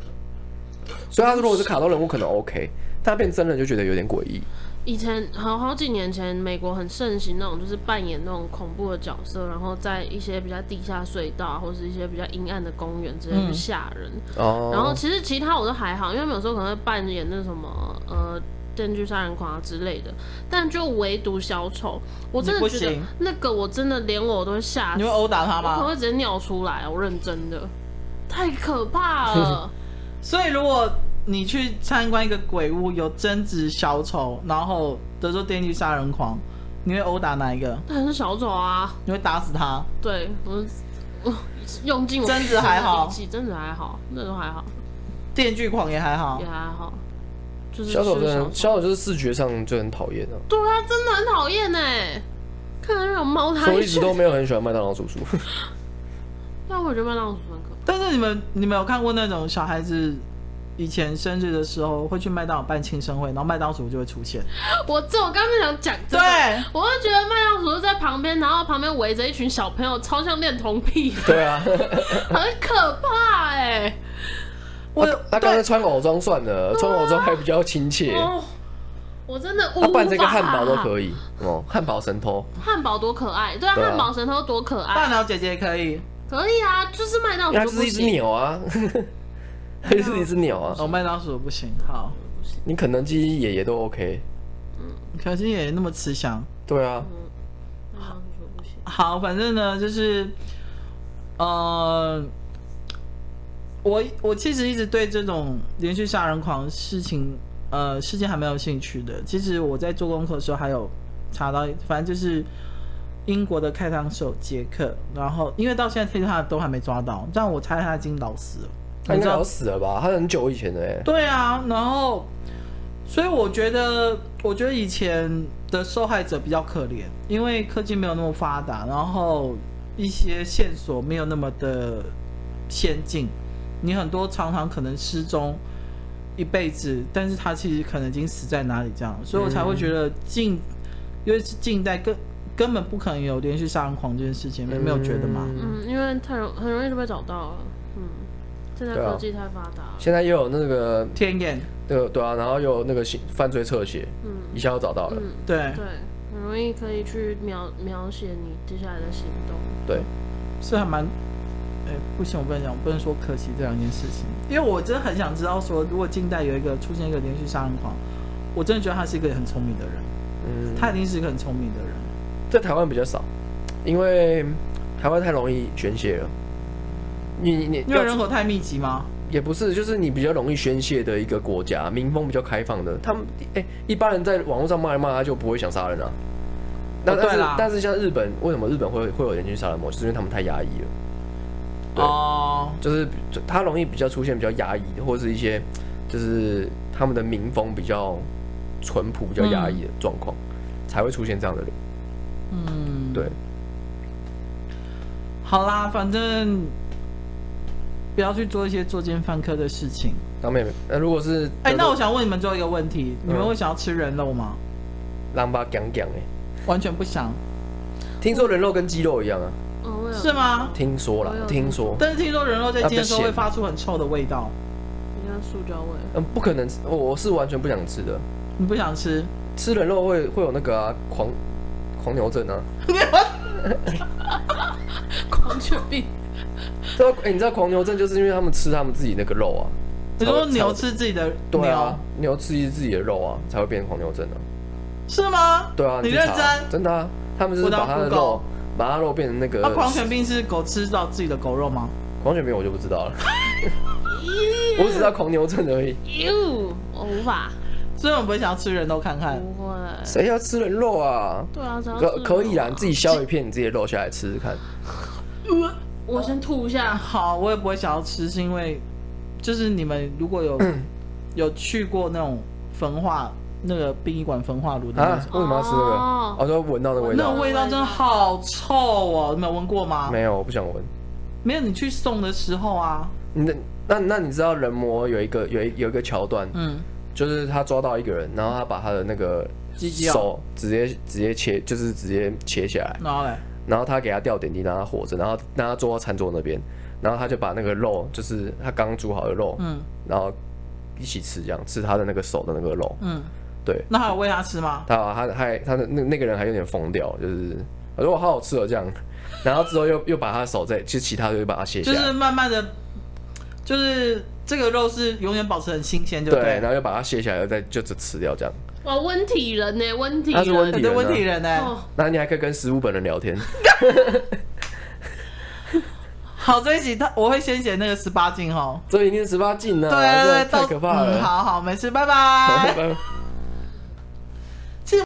所以他如果是卡通人物可能 OK，但他变真人就觉得有点诡异。以前好好几年前，美国很盛行那种就是扮演那种恐怖的角色，然后在一些比较地下隧道或是一些比较阴暗的公园直接去吓人。哦、嗯。然后其实其他我都还好，因为有时候可能会扮演那什么呃电锯杀人狂啊之类的，但就唯独小丑，我真的觉得那个我真的连我都会吓死。你会殴打他吗？我可能会直接尿出来，我认真的，太可怕了。所以，如果你去参观一个鬼屋，有贞子小丑，然后德州电锯杀人狂，你会殴打哪一个？当然是小丑啊！你会打死他？对，我我用尽我贞子还好，贞子还好，那都还好。电锯狂也还好，也还好。就是小丑真的，小丑就是视觉上就很讨厌啊。对啊，真的很讨厌哎！看到那种猫，他我一直都没有很喜欢麦当劳叔叔。但我觉得麦当劳叔叔。但是你们，你们有看过那种小孩子以前生日的时候会去麦当劳办庆生会，然后麦当叔叔就会出现。我这我刚刚想讲，对，我就觉得麦当叔叔在旁边，然后旁边围着一群小朋友，超像恋童癖。对啊，很可怕哎、欸。我他刚才穿偶装算了，啊、穿偶装还比较亲切。哦、我真的，他扮这个汉堡都可以哦，汉堡神偷。汉堡多可爱，对啊，汉堡神偷多可爱。大鸟姐姐也可以。可以啊，就是麦当劳。它是一只鸟啊，它是一只鸟啊。哦，麦当劳不行，好，你肯德基爷爷都 OK。嗯，肯德基爷爷那么慈祥。对啊。好，好，反正呢，就是，呃，我我其实一直对这种连续杀人狂事情，呃，事件还蛮有兴趣的。其实我在做功课的时候还有查到，反正就是。英国的开膛手杰克，然后因为到现在推他都还没抓到，这样我猜他已经老死了。他应该老死了吧？他很久以前的哎。对啊，然后，所以我觉得，我觉得以前的受害者比较可怜，因为科技没有那么发达，然后一些线索没有那么的先进，你很多常常可能失踪一辈子，但是他其实可能已经死在哪里这样，所以我才会觉得近，嗯、因为是近代更。根本不可能有连续杀人狂这件事情，没没有觉得吗？嗯，因为太容很容易就被找到了。嗯，现在科技太发达了。现在又有那个天眼，对对啊，然后又有那个犯罪侧写，嗯，一下就找到了。对对，很容易可以去描描写你接下来的行动。对，是还蛮……哎，不行，我不能讲，我不能说可惜这两件事情，因为我真的很想知道说，如果近代有一个出现一个连续杀人狂，我真的觉得他是一个很聪明的人。嗯，他一定是一个很聪明的人。在台湾比较少，因为台湾太容易宣泄了。你你因为人口太密集吗？也不是，就是你比较容易宣泄的一个国家，民风比较开放的。他们哎、欸，一般人在网络上骂一骂，他就不会想杀人啊。那、哦、但是但是像日本，为什么日本会会有人去杀人魔？就是因为他们太压抑了。对，哦、就是他容易比较出现比较压抑，或者是一些就是他们的民风比较淳朴、比较压抑的状况，嗯、才会出现这样的人。嗯，对。好啦，反正不要去做一些作奸犯科的事情。当妹妹。那如果是，哎，那我想问你们最后一个问题，你们会想要吃人肉吗？狼吧讲讲哎，完全不想。听说人肉跟鸡肉一样啊？是吗？听说了，听说。但是听说人肉在煎的时候会发出很臭的味道，你看塑胶味。嗯，不可能，我我是完全不想吃的。你不想吃？吃人肉会会有那个啊，狂狂牛症啊。狂犬病。对，哎，你知道狂牛症就是因为他们吃他们自己那个肉啊。你说牛吃自己的？对啊，牛吃自己的肉啊，才会变成狂牛症啊。是吗？对啊，你认真？真的啊，他们就是把它的肉。把它肉变成那个。那狂犬病是狗吃到自己的狗肉吗？狂犬病我就不知道了，我只知道狂牛症而已。哟，我无法。所以我们不会想要吃人肉看看。不会。谁要吃人肉啊？对啊，可可以啊，你自己削一片你自己的肉下来吃吃看。我先吐一下。好，我也不会想要吃，是因为就是你们如果有有去过那种焚化。那个殡仪馆焚化炉的啊？为什么要吃那个？我说闻到那味道，那味道真的好臭哦！你没有闻过吗？没有，我不想闻。没有，你去送的时候啊。那那那你知道人魔有一个有一有一个桥段，嗯，就是他抓到一个人，然后他把他的那个手直接直接切，就是直接切下来，然后嘞，然后他给他吊点滴让他活着，然后让他坐到餐桌那边，然后他就把那个肉，就是他刚煮好的肉，嗯，然后一起吃，这样吃他的那个手的那个肉，嗯。对，那还有喂他吃吗？他他还他的那那个人还有点疯掉，就是我说我好好吃哦这样，然后之后又又把他的手再，其实其他的又把它卸下来，就是慢慢的，就是这个肉是永远保持很新鲜，就对，对，然后又把它卸下来，又再就只吃掉这样。哇，温体人呢？温体人，他是温体人，温体人呢？那你还可以跟食物本人聊天。好，这一集他我会先写那个十八禁哦，这一定十八禁呢，对对对，太可怕了。好好，没事拜，拜拜。